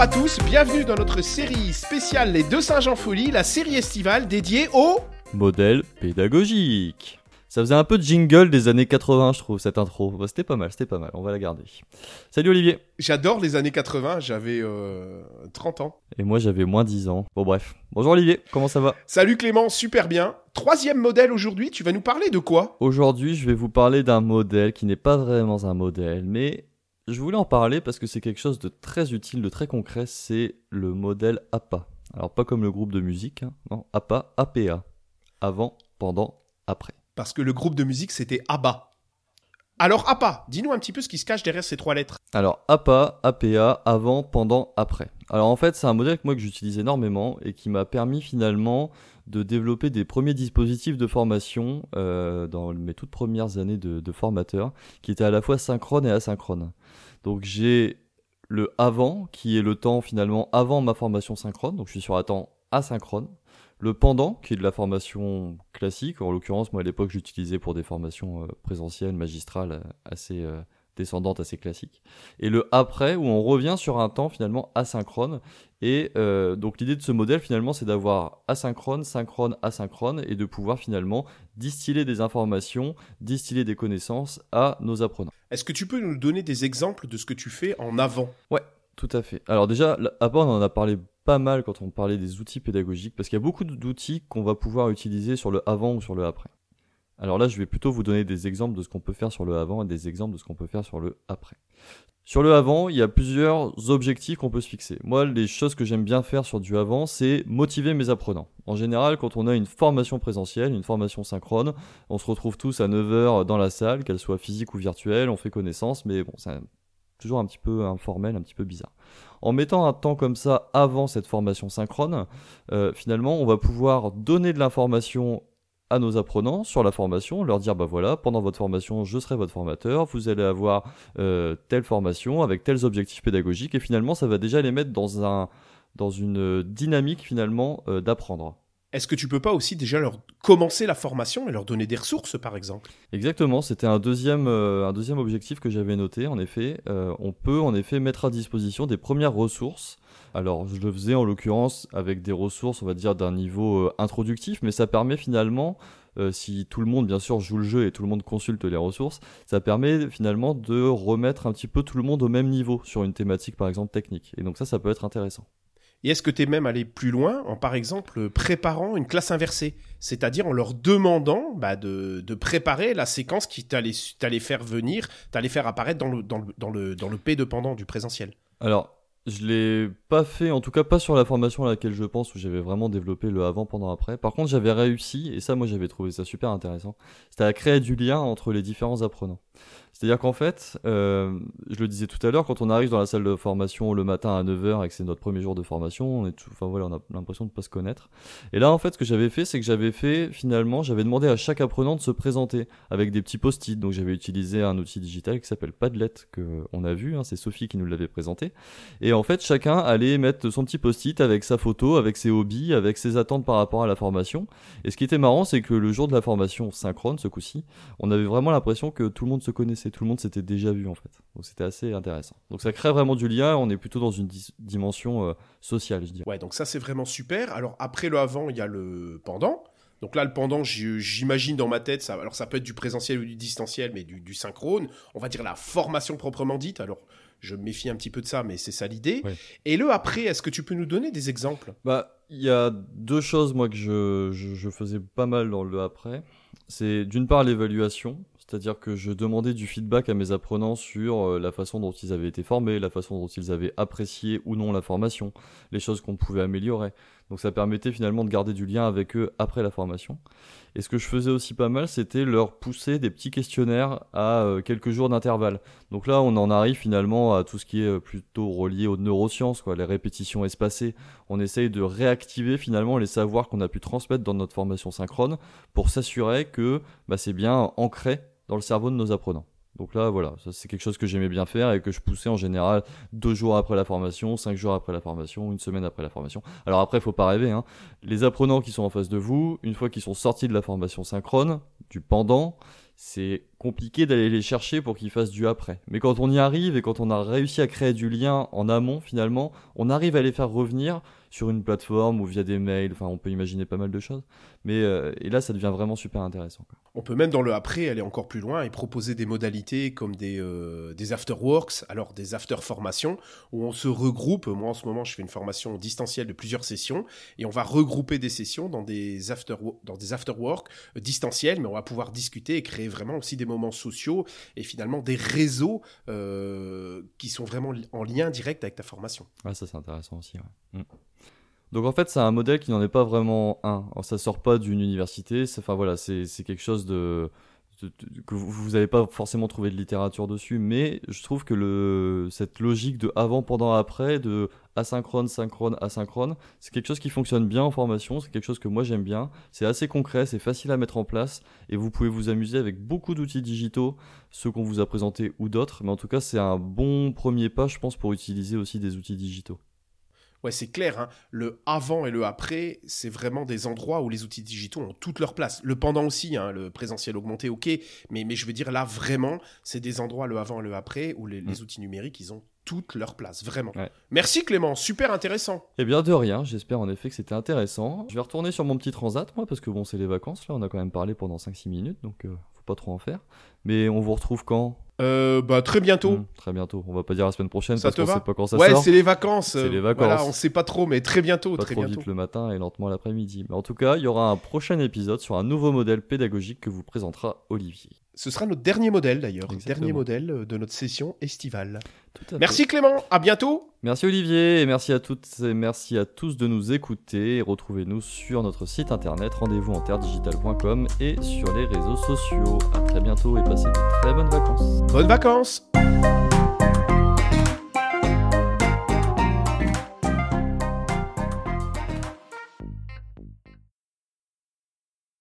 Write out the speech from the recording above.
Bonjour à tous, bienvenue dans notre série spéciale Les Deux Singes en Folie, la série estivale dédiée au... Modèle pédagogique. Ça faisait un peu de jingle des années 80, je trouve, cette intro. Bah, c'était pas mal, c'était pas mal, on va la garder. Salut Olivier. J'adore les années 80, j'avais 30 ans. Et moi j'avais moins 10 ans. Bon bref. Bonjour Olivier, comment ça va? Salut Clément, super bien. Troisième modèle aujourd'hui, tu vas nous parler de quoi? Aujourd'hui je vais vous parler d'un modèle qui n'est pas vraiment un modèle, mais je voulais en parler parce que c'est quelque chose de très utile, de très concret, c'est le modèle APA. Alors pas comme le groupe de musique, hein. non, APA, APA. Avant, pendant, après parce que le groupe de musique c'était ABBA. Alors APA, dis-nous un petit peu ce qui se cache derrière ces trois lettres. Alors APA, APA, avant, pendant, après. Alors en fait c'est un modèle que moi que j'utilise énormément et qui m'a permis finalement de développer des premiers dispositifs de formation euh, dans mes toutes premières années de, formateur qui étaient à la fois synchrones et asynchrones. Donc j'ai le avant qui est le temps finalement avant ma formation synchrone, donc je suis sur un temps asynchrone. Le pendant, qui est de la formation classique, en l'occurrence, moi à l'époque j'utilisais pour des formations euh, présentielles, magistrales, euh, assez descendantes, assez classiques. Et le après, où on revient sur un temps finalement asynchrone. Et donc l'idée de ce modèle finalement, c'est d'avoir asynchrone, synchrone, asynchrone, et de pouvoir finalement distiller des informations, distiller des connaissances à nos apprenants. Est-ce que tu peux nous donner des exemples de ce que tu fais en avant? Ouais, tout à fait. Alors déjà, avant on en a parlé pas mal quand on parlait des outils pédagogiques, parce qu'il y a beaucoup d'outils qu'on va pouvoir utiliser sur le avant ou sur le après. Alors là, je vais plutôt vous donner des exemples de ce qu'on peut faire sur le avant et des exemples de ce qu'on peut faire sur le après. Sur le avant, il y a plusieurs objectifs qu'on peut se fixer. Moi, les choses que j'aime bien faire sur du avant, c'est motiver mes apprenants. En général, quand on a une formation présentielle, une formation synchrone, on se retrouve tous à 9h dans la salle, qu'elle soit physique ou virtuelle, on fait connaissance, mais bon, c'est toujours un petit peu informel, un petit peu bizarre. En mettant un temps comme ça avant cette formation synchrone, euh, finalement, on va pouvoir donner de l'information à nos apprenants sur la formation, leur dire bah voilà, pendant votre formation, je serai votre formateur, vous allez avoir euh, telle formation avec tels objectifs pédagogiques, et finalement, ça va déjà les mettre dans un dans une dynamique finalement euh, d'apprendre. Est-ce que tu peux pas aussi déjà leur commencer la formation et leur donner des ressources, par exemple? Exactement, c'était un deuxième, euh, un deuxième objectif que j'avais noté. En effet, on peut en effet mettre à disposition des premières ressources. Alors, je le faisais en l'occurrence avec des ressources, on va dire, d'un niveau euh, introductif, mais ça permet finalement, si tout le monde, bien sûr, joue le jeu et tout le monde consulte les ressources, ça permet finalement de remettre un petit peu tout le monde au même niveau sur une thématique, par exemple, technique. Et donc ça, ça peut être intéressant. Et est-ce que tu es même allé plus loin en, par exemple, préparant une classe inversée? C'est-à-dire en leur demandant bah, de, préparer la séquence qui t'allait faire venir, t'allait faire apparaître dans le, dans, le, dans, le, dans le P de pendant du présentiel Alors, je l'ai pas fait, en tout cas pas sur la formation à laquelle je pense, où j'avais vraiment développé le avant, pendant, après. Par contre, j'avais réussi, et ça, moi, j'avais trouvé ça super intéressant, c'était à créer du lien entre les différents apprenants. C'est-à-dire qu'en fait, euh, je le disais tout à l'heure, quand on arrive dans la salle de formation le matin à 9h et que c'est notre premier jour de formation, on est enfin voilà, on a l'impression de pas se connaître. Et là, en fait, ce que j'avais fait, c'est que j'avais fait, finalement, j'avais demandé à chaque apprenant de se présenter avec des petits post-it. Donc, j'avais utilisé un outil digital qui s'appelle Padlet, que on a vu, hein, c'est Sophie qui nous l'avait présenté. Et en fait, chacun allait mettre son petit post-it avec sa photo, avec ses hobbies, avec ses attentes par rapport à la formation. Et ce qui était marrant, c'est que le jour de la formation synchrone, ce coup-ci, on avait vraiment l'impression que tout le monde se connaissait tout le monde s'était déjà vu en fait. Donc c'était assez intéressant. Donc ça crée vraiment du lien, on est plutôt dans une dimension euh, sociale, je dirais. Ouais, donc ça c'est vraiment super. Alors après le avant, il y a le pendant. Donc là, le pendant, j'imagine dans ma tête, ça, alors ça peut être du présentiel ou du distanciel, mais du, synchrone. On va dire la formation proprement dite. Alors, je me méfie un petit peu de ça, mais c'est ça l'idée. Et le après, est-ce que tu peux nous donner des exemples? Bah, il y a deux choses moi que je, je faisais pas mal dans le après. C'est d'une part l'évaluation, c'est-à-dire que je demandais du feedback à mes apprenants sur euh, la façon dont ils avaient été formés, la façon dont ils avaient apprécié ou non la formation, les choses qu'on pouvait améliorer. Donc ça permettait finalement de garder du lien avec eux après la formation. Et ce que je faisais aussi pas mal, c'était leur pousser des petits questionnaires à euh, quelques jours d'intervalle. Donc là, on en arrive finalement à tout ce qui est euh, plutôt relié aux neurosciences, quoi, les répétitions espacées. On essaye de réactiver finalement les savoirs qu'on a pu transmettre dans notre formation synchrone pour s'assurer que bah, c'est bien ancré dans le cerveau de nos apprenants. Donc là, voilà, c'est quelque chose que j'aimais bien faire et que je poussais en général deux jours après la formation, cinq jours après la formation, une semaine après la formation. Alors après, il faut pas rêver. Hein. Les apprenants qui sont en face de vous, une fois qu'ils sont sortis de la formation synchrone, du pendant, c'est compliqué d'aller les chercher pour qu'ils fassent du après. Mais quand on y arrive et quand on a réussi à créer du lien en amont, finalement, on arrive à les faire revenir sur une plateforme ou via des mails. Enfin, on peut imaginer pas mal de choses. Mais euh, et là, ça devient vraiment super intéressant. On peut même dans le après aller encore plus loin et proposer des modalités comme des, euh, des afterworks, alors des after formations, où on se regroupe. Moi, en ce moment, je fais une formation distancielle de plusieurs sessions et on va regrouper des sessions dans des after dans des afterworks euh, distanciels, mais on va pouvoir discuter et créer vraiment aussi des moments sociaux et finalement des réseaux qui sont vraiment en lien direct avec ta formation. Ouais, ça c'est intéressant aussi. Ouais. Mm. Donc en fait, c'est un modèle qui n'en est pas vraiment un. Ça sort pas d'une université. Enfin voilà, c'est quelque chose de, que vous n'avez pas forcément trouvé de littérature dessus, mais je trouve que le, cette logique de avant, pendant, après, de asynchrone, synchrone, asynchrone, c'est quelque chose qui fonctionne bien en formation. C'est quelque chose que moi j'aime bien. C'est assez concret, c'est facile à mettre en place, et vous pouvez vous amuser avec beaucoup d'outils digitaux, ceux qu'on vous a présentés ou d'autres. Mais en tout cas, c'est un bon premier pas, je pense, pour utiliser aussi des outils digitaux. Ouais, c'est clair. Hein. Le avant et le après, c'est vraiment des endroits où les outils digitaux ont toute leur place. Le pendant aussi, hein, le présentiel augmenté, ok. Mais, mais je veux dire, là, vraiment, c'est des endroits, le avant et le après, où les, mm. outils numériques, ils ont toute leur place, vraiment. Merci Clément, super intéressant. Eh bien de rien, j'espère en effet que c'était intéressant. Je vais retourner sur mon petit transat, moi, parce que bon, c'est les vacances, là, on a quand même parlé pendant 5-6 minutes, donc euh, faut pas trop en faire. Mais on vous retrouve quand? Euh, bah très bientôt. Mmh, très bientôt. On va pas dire la semaine prochaine ça parce qu'on sait pas quand ça ouais, sort. Ouais, c'est les vacances. C'est les vacances. Voilà, on sait pas trop, mais très bientôt. Pas très trop bientôt. vite le matin et lentement l'après-midi. Mais en tout cas, il y aura un prochain épisode sur un nouveau modèle pédagogique que vous présentera Olivier. Ce sera notre dernier modèle d'ailleurs, dernier modèle euh, de notre session estivale. merci Clément, à bientôt. Merci Olivier et merci à toutes et merci à tous de nous écouter. Retrouvez-nous sur notre site internet rendez-vous en terredigital.com et sur les réseaux sociaux. À très bientôt et passez de très bonnes vacances. Bonnes vacances.